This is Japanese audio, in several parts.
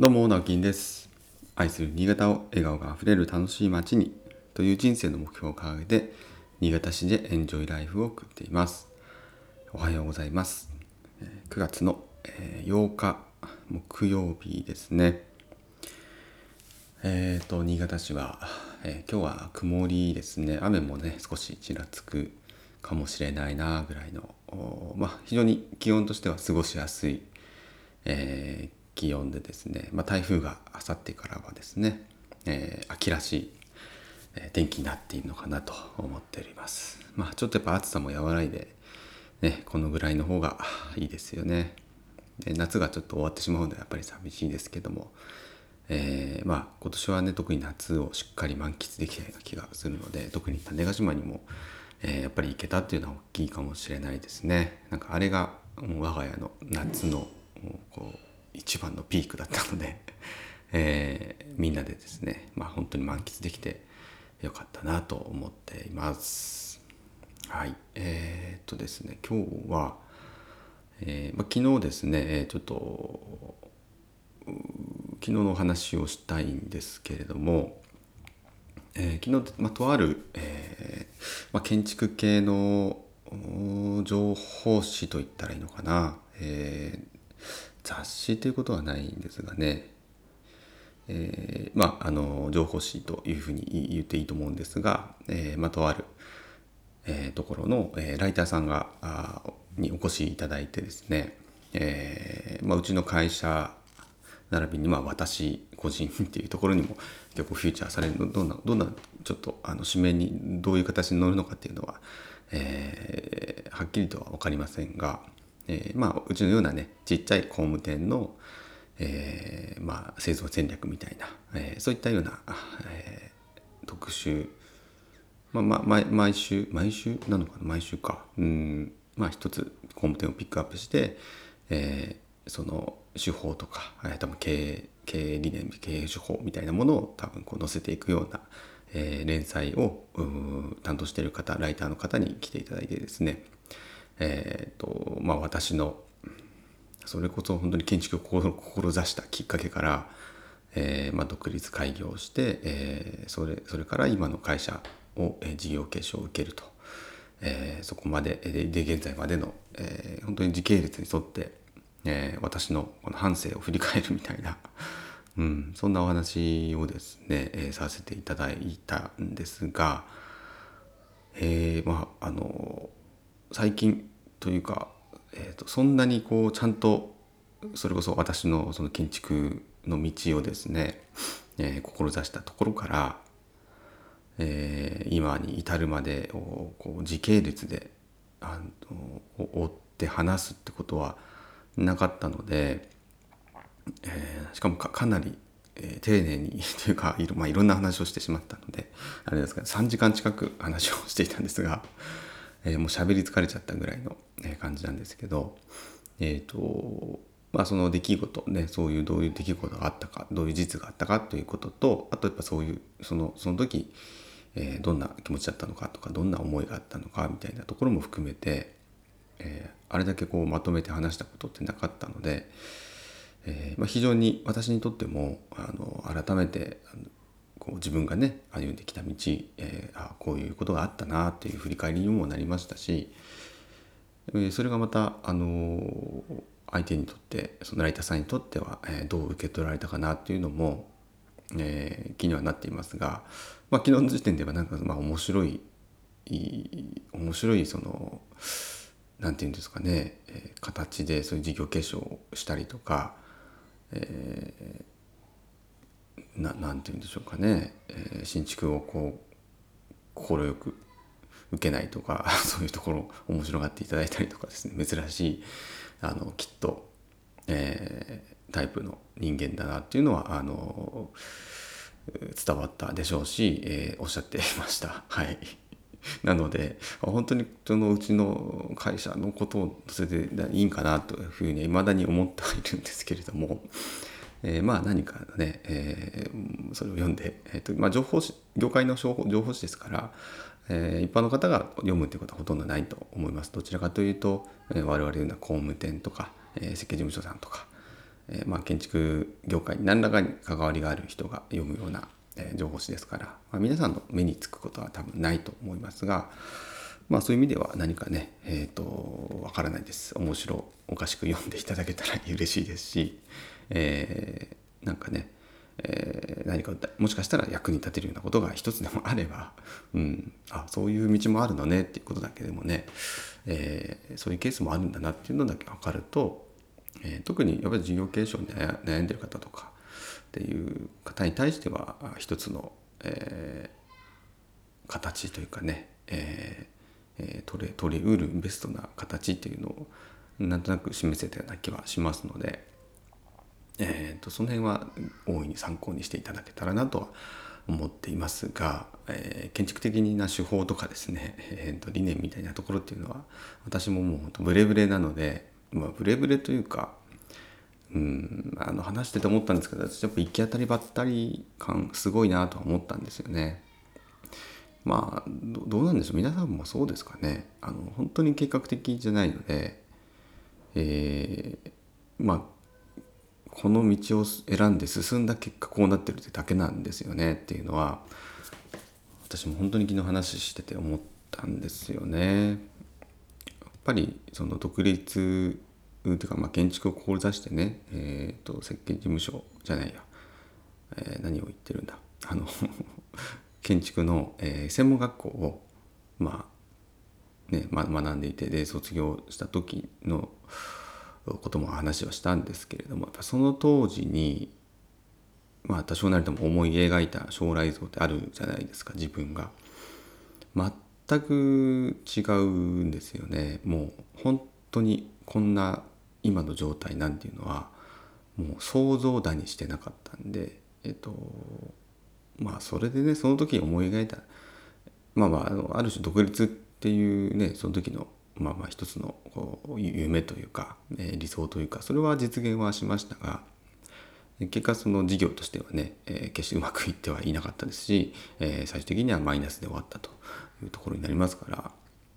どうも、直金です。愛する新潟を笑顔があふれる楽しい街にという人生の目標を掲げて、新潟市でエンジョイライフを送っています。おはようございます。9月の8日木曜日ですね。えっ、と、新潟市は、えー今日は曇りですね。雨もね、少しちらつくかもしれないなぐらいの、まあ、非常に気温としては過ごしやすい、えー気温でですね、まあ、台風があさってからはですね、えー秋らしい、え天気になっているのかなと思っております。まあ、ちょっとやっぱ暑さも和らいで、ね、このぐらいの方がいいですよね。で夏がちょっと終わってしまうのでやっぱり寂しいですけども、えーまあ今年はね特に夏をしっかり満喫できたような気がするので特に種子島にも、えーやっぱり行けたっていうのは大きいかもしれないですねなんかあれがもう我が家の夏のこう一番のピークだったので、えーみんなでですねまあ本当に満喫できてよかったなと思っています。はい。えーっとですね今日は、えーまあ、昨日ですねちょっと昨日のお話をしたいんですけれども、えー昨日、まあ、とある、えーまあ、建築系の情報誌といったらいいのかな、えー雑誌ということはないんですがね、えーまああの情報誌というふうに言っていいと思うんですが、えーまあ、とある、えーところの、えーライターさんがあーにお越しいただいてですね、えーまあ、うちの会社並びにまあ私個人っていうところにも結構フューチャーされるどんなどんなちょっとあの紙面にどういう形に載るのかっていうのは、えーはっきりとは分かりませんが、えーまあうちのようなねちっちゃい工務店の、えーまあ、製造戦略みたいな、えーそういったような、え特集。まあ、まあ、毎週毎週？なのかな？毎週か。うん。まあ一つ工務店をピックアップして、えその手法とか、え多分経営経営理念経営手法みたいなものを多分こう載せていくような、え連載を担当している方ライターの方に来ていただいてですね。えーとまあ私のそれこそ本当に建築を志したきっかけから、えーまあ、独立開業して、えーそれそれから今の会社を、えー事業継承を受けると、えーそこまででで現在までの、えー本当に時系列に沿って、えー私のこの半生を振り返るみたいな、うん、そんなお話をですね、えーさせていただいたんですが、えーまああの最近というか、えー、とそんなにこうちゃんとそれこそ私のその建築の道をですね、えー志したところから、えー今に至るまでをこう時系列であの追って話すってことはなかったので、えーしかもかかなり、えー丁寧にというかいろ,、まあ、いろんな話をしてしまったのであれですか3時間近く話をしていたんですが、えーもう喋り疲れちゃったぐらいの、え感じなんですけどえっ、とまあその出来事ねそういうどういう出来事があったかどういう事実があったかということとあとやっぱそういうそのその時、えーどんな気持ちだったのかとかどんな思いがあったのかみたいなところも含めて、えーあれだけこうまとめて話したことってなかったので、えーまあ、非常に私にとってもあの改めてあのこう自分がね歩んできた道、えーあこういうことがあったなっていう振り返りにもなりましたし、えそれがまた、あの相手にとってそのライターさんにとっては、えどう受け取られたかなっていうのも、えー気にはなっていますが、まあ、昨日の時点ではなんかまあ面白いい面白いそのなんていうんですかね、え形でそういう事業継承をしたりとか、えーななんていうんでしょうかね、えー新築をこう快く受けないとか そういうところ面白がっていただいたりとかですね。珍しいあのきっと、えータイプの人間だなっていうのはあの伝わったでしょうし、えーおっしゃっていました。はい。なので本当にそのうちの会社のことをそれでいいんかなというふうに未だに思ってはいるんですけれども、えーまあ何かね、えーそれを読んで、えーとまあ、情報誌業界の情報情報誌ですから、えー一般の方が読むということはほとんどないと思います。どちらかというと、えー我々のような工務店とか、えー設計事務所さんとか、えー、まあ、建築業界に何らかに関わりがある人が読むような、え情報誌ですから、まあ、皆さんの目につくことは多分ないと思いますが、まあ、そういう意味では何かねえっ、ー、とわからないです。面白おかしく読んでいただけたら嬉しいですし、えー、なんかねえー、何かもしかしたら役に立てるようなことが一つでもあれば、うん、あそういう道もあるのねっていうことだけでもね、えー、そういうケースもあるんだなっていうのだけ分かると、えー、特にやっぱり事業継承に悩んでる方とかっていう方に対しては一つの、えー、形というかね、えー、取れ取りうるベストな形っていうのをなんとなく示せたような気はしますので。えーと、その辺は大いに参考にしていただけたらなとは思っていますが、えー、建築的な手法とかですね、えーと、理念みたいなところっていうのは私ももうほんとブレブレなので、まあ、ブレブレというかうんあの話してて思ったんですけど私やっぱ行き当たりばったり感すごいなとは思ったんですよね。まあどうなんでしょう。皆さんもそうですかね。あの本当に計画的じゃないので、えー、まあこの道を選んで進んだ結果こうなってるってだけなんですよね。っていうのは私も本当に昨日話してて思ったんですよね。やっぱりその独立っていうかまあ建築を志してね、えー、と設計事務所じゃないや、えー、何を言ってるんだ。あの建築の、えー、専門学校をまあね、ま、学んでいてで卒業した時のことも話をしたんですけれどもやっぱその当時にまあ多少なりとも思い描いた将来像ってあるじゃないですか自分が。全く違うんですよねもう本当にこんな今の状態なんていうのはもう想像だにしてなかったんでえっとまあそれでねその時思い描いたまあまあある種独立っていうねその時のまあまあ一つのこう夢というか、え、理想というかそれは実現はしましたが結果その事業としてはね、え、決してうまくいってはいなかったですし、え、最終的にはマイナスで終わったというところになりますから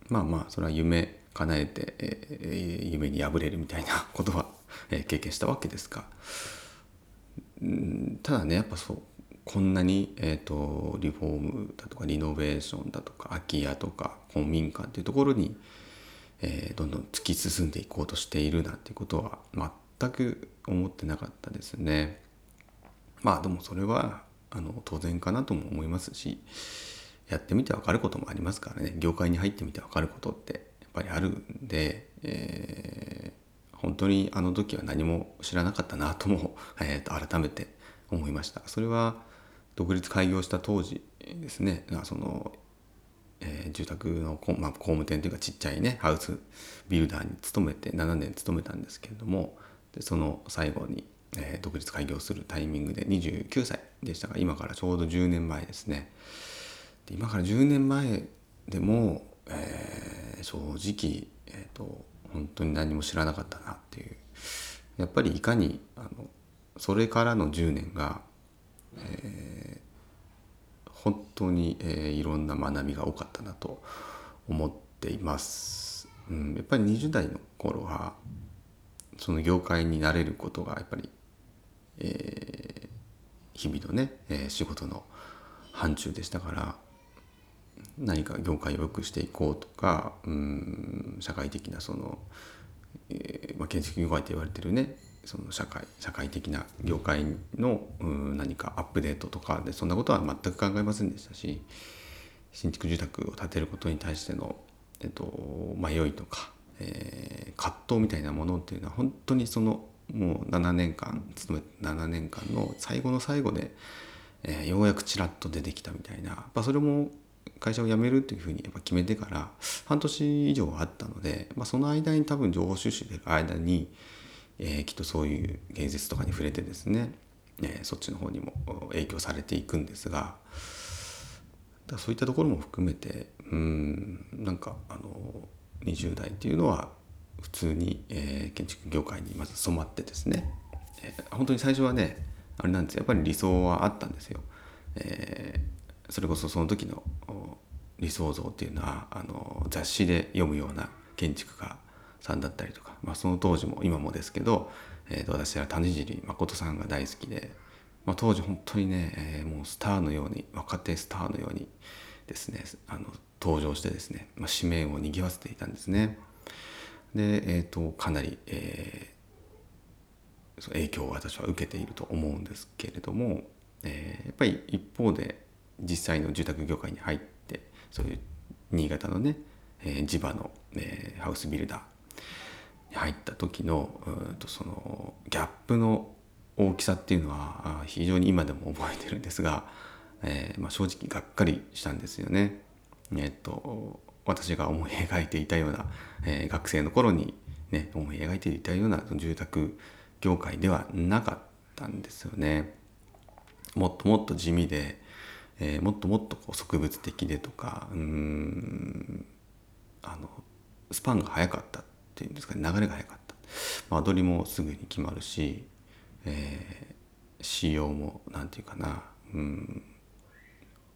まあまあそれは夢叶えて、え、夢に破れるみたいな ことは、え、経験したわけですがただねやっぱそうこんなに、えーと、リフォームだとかリノベーションだとか空き家とか公民館っていうところに、えー、どんどん突き進んでいこうとしているなんてことは全く思ってなかったですね。まあでもそれはあの当然かなとも思いますしやってみて分かることもありますからね業界に入ってみて分かることってやっぱりあるんで、えー、本当にあの時は何も知らなかったなとも、えー、と改めて思いました。それは独立開業した当時ですね。そのえー、住宅の工,、まあ、工務店というかちっちゃいねハウスビルダーに勤めて7年勤めたんですけれどもでその最後に、えー、独立開業するタイミングで29歳でしたが今からちょうど10年前ですね。で今から10年前でも、えー、正直、えーと、本当に何も知らなかったなっていう。やっぱりいかにあのそれからの10年が、えー本当に、えー、いろんな学びが多かったなと思っています。うん、やっぱり20代の頃はその業界になれることがやっぱり、えー、日々のね、えー、仕事の範疇でしたから何か業界を良くしていこうとかうん社会的なその、えーまあ、建築業界って言われてるねその社会社会的な業界の何かアップデートとかでそんなことは全く考えませんでしたし新築住宅を建てることに対しての、えっと、迷いとか、えー、葛藤みたいなものっていうのは本当にそのもう7年間勤め7年間の最後の最後で、えー、ようやくちらっと出てきたみたいなやっぱそれも会社を辞めるっていうふうにやっぱ決めてから半年以上あったので、まあ、その間に多分情報収集でる間にえー、きっとそういう芸術とかに触れてですね、えー、そっちの方にも影響されていくんですがだそういったところも含めてうんなんかあの20代っていうのは普通に、えー、建築業界にまず染まってですね、えー、本当に最初はねあれなんですやっぱり理想はあったんですよ。えー、それこそその時の理想像っていうのはあの雑誌で読むような建築家さんだったりとか、まあ、その当時も今もですけど、えー、と私は谷尻誠さんが大好きで、まあ、当時本当にね、えー、もうスターのように若手スターのようにですねあの登場してですね、まあ、紙面を賑わせていたんですね。で、えーと、かなり、えー、影響を私は受けていると思うんですけれども、えー、やっぱり一方で実際の住宅業界に入ってそういう新潟のね、えー、地場の、えー、ハウスビルダー入った時のうとそのギャップの大きさっていうのは非常に今でも覚えてるんですが、えーまあ、正直がっかりしたんですよね。えっと私が思い描いていたような、えー、学生の頃に、ね、思い描いていたような住宅業界ではなかったんですよね。もっともっと地味で、えー、もっともっとこう植物的でとかうんあのスパンが速かったていうんですかね流れが速かった、まあ、間取りもすぐに決まるし、えー、仕様も何て言うかなうん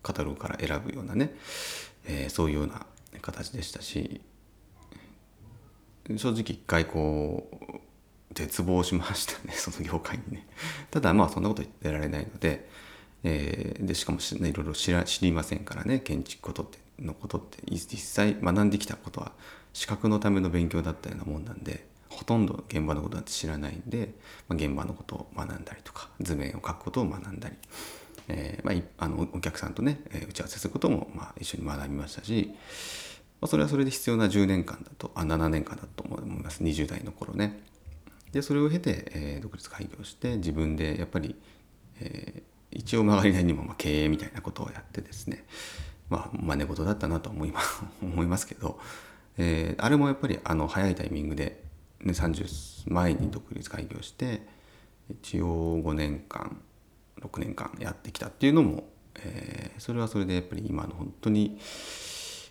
カタログから選ぶようなね、えー、そういうような形でしたし正直一回こう絶望しましたね その業界にね。ただまあそんなこと言ってられないので,、えー、でしかもし、ね、いろいろ知ら知りませんからね建築ことってのことって実際学んできたことは資格のための勉強だったようなもんなんでほとんど現場のことなんて知らないんで、まあ、現場のことを学んだりとか図面を描くことを学んだり、えーまあ、あのお客さんとね、え、打ち合わせすることも、まあ、一緒に学びましたし、まあ、それはそれで必要な10年間だとあ7年間だと思います20代の頃ね。でそれを経て、えー、独立開業して自分でやっぱり、えー、一応曲がりなりにもまあ経営みたいなことをやってですねまあ真似事だったなと思います思いますけど、えー、あれもやっぱりあの早いタイミングで、ね、30前に独立開業して一応5年間6年間やってきたっていうのも、えー、それはそれでやっぱり今の本当に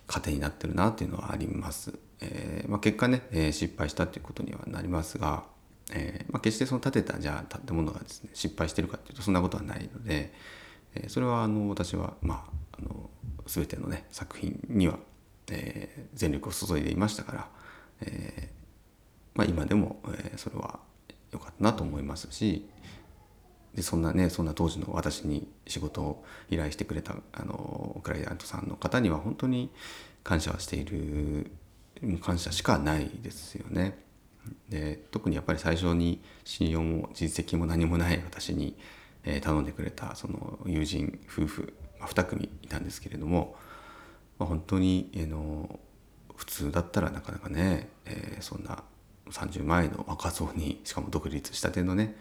糧になってるなっていうのはあります。えーまあ、結果ね、えー、失敗したっていうことにはなりますが、えーまあ、決してその建てたじゃあ建物がですね失敗してるかっていうとそんなことはないので、えー、それはあの私はまああの全てのね作品には、えー、全力を注いでいましたから、えーまあ、今でも、えー、それは良かったなと思いますしでそんなねそんな当時の私に仕事を依頼してくれたあのクライアントさんの方には本当に感謝はしている感謝しかないですよね。で特にやっぱり最初に信用も実績も何もない私に、え、頼んでくれたその友人夫婦、ま、2組いたんですけれども、まあ、本当に、え、の普通だったらなかなかね、えー、そんな30前の若造にしかも独立したてのね、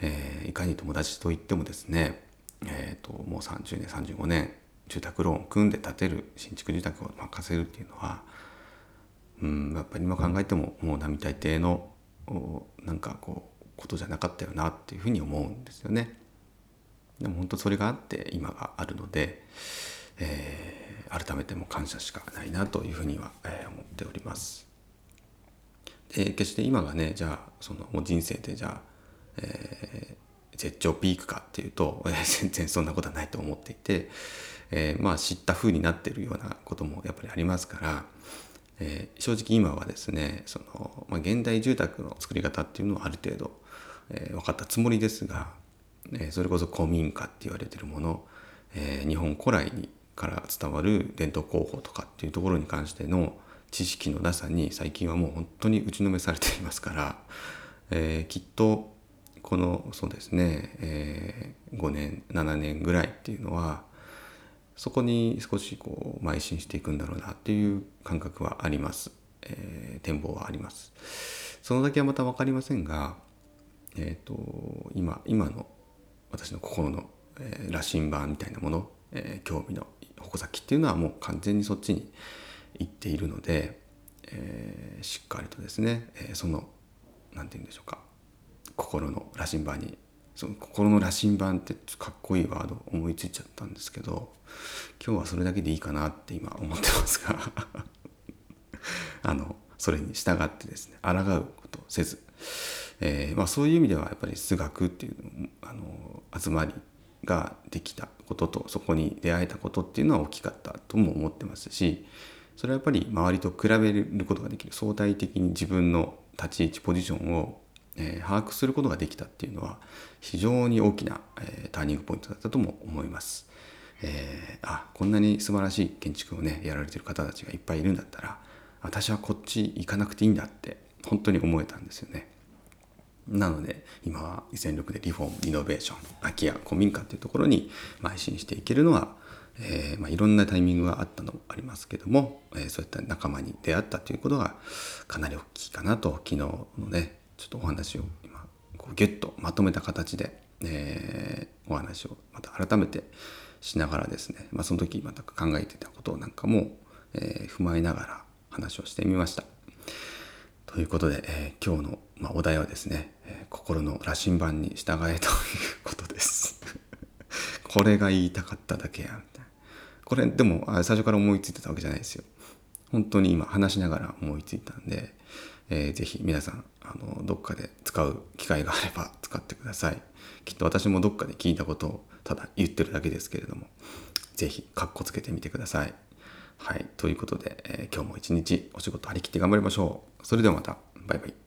えー、いかに友達といってもですね、えーと、もう30年35年住宅ローンを組んで建てる新築住宅を任せるっていうのはうんやっぱり今考えてももう並大抵のなんかこうことじゃなかったよなっていうふうに思うんですよね。でも本当それがあって今があるので、えー、改めても感謝しかないなというふうには、えー、思っております。で決して今がねじゃあそのもう人生でじゃあ、えー、絶頂ピークかっていうと、えー、全然そんなことはないと思っていて、えー、まあ知った風になってるようなこともやっぱりありますから、えー、正直今はですねその、まあ、現代住宅の作り方っていうのはある程度、えー、分かったつもりですが、えー、それこそ古民家って言われてるもの、えー、日本古来にから伝わる伝統工法とかっていうところに関しての知識のなさに最近はもう本当に打ちのめされていますから、えー、きっとこのそうですね、えー、5年7年ぐらいっていうのはそこに少しこう邁進していくんだろうなっていう感覚はあります、えー、展望はあります。そのだけはまた分かりませんが、えーと、今今の私の心の、え、羅針盤みたいなもの、えー、興味の矛先っていうのはもう完全にそっちに行っているので、えー、しっかりとですね、えー、その何て言うんでしょうか心の羅針盤にその心の羅針盤ってかっこいいワード思いついちゃったんですけど今日はそれだけでいいかなって今思ってますが あのそれに従ってですね抗うことせず、えーまあ、そういう意味ではやっぱり数学っていうあの集まりができたこととそこに出会えたことっていうのは大きかったとも思ってますしそれはやっぱり周りと比べることができる相対的に自分の立ち位置ポジションをえ、把握することができたっていうのは非常に大きな、え、ターニングポイントだったとも思います。えー、あこんなに素晴らしい建築をねやられてる方たちがいっぱいいるんだったら私はこっち行かなくていいんだって本当に思えたんですよね。なので今は全力でリフォームリノベーション空き家古民家っていうところに邁進していけるのは、えー、まあ、いろんなタイミングがあったのもありますけども、えー、そういった仲間に出会ったということがかなり大きいかなと昨日のねちょっとお話を今こうギュッとまとめた形で、えー、お話をまた改めてしながらですね、まあ、その時また考えてたことなんかも、え踏まえながら話をしてみました。ということで、えー、今日の、まあ、お題はですね、えー、心の羅針盤に従えということです。これが言いたかっただけや、みたいな。これ、でも、最初から思いついてたわけじゃないですよ。本当に今話しながら思いついたんで、えー、ぜひ皆さん、あの、どっかで使う機会があれば使ってください。きっと私もどっかで聞いたことをただ言ってるだけですけれども、ぜひ、かっこつけてみてください。はい。ということで、えー、今日も一日お仕事張り切って頑張りましょう。それではまた。バイバイ。